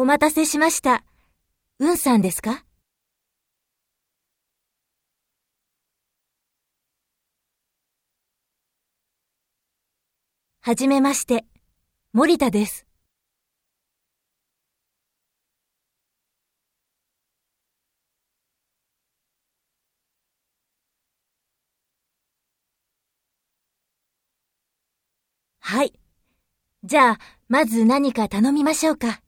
お待たせしました。うんさんですか？はじめまして、森田です。はい。じゃあ、まず何か頼みましょうか。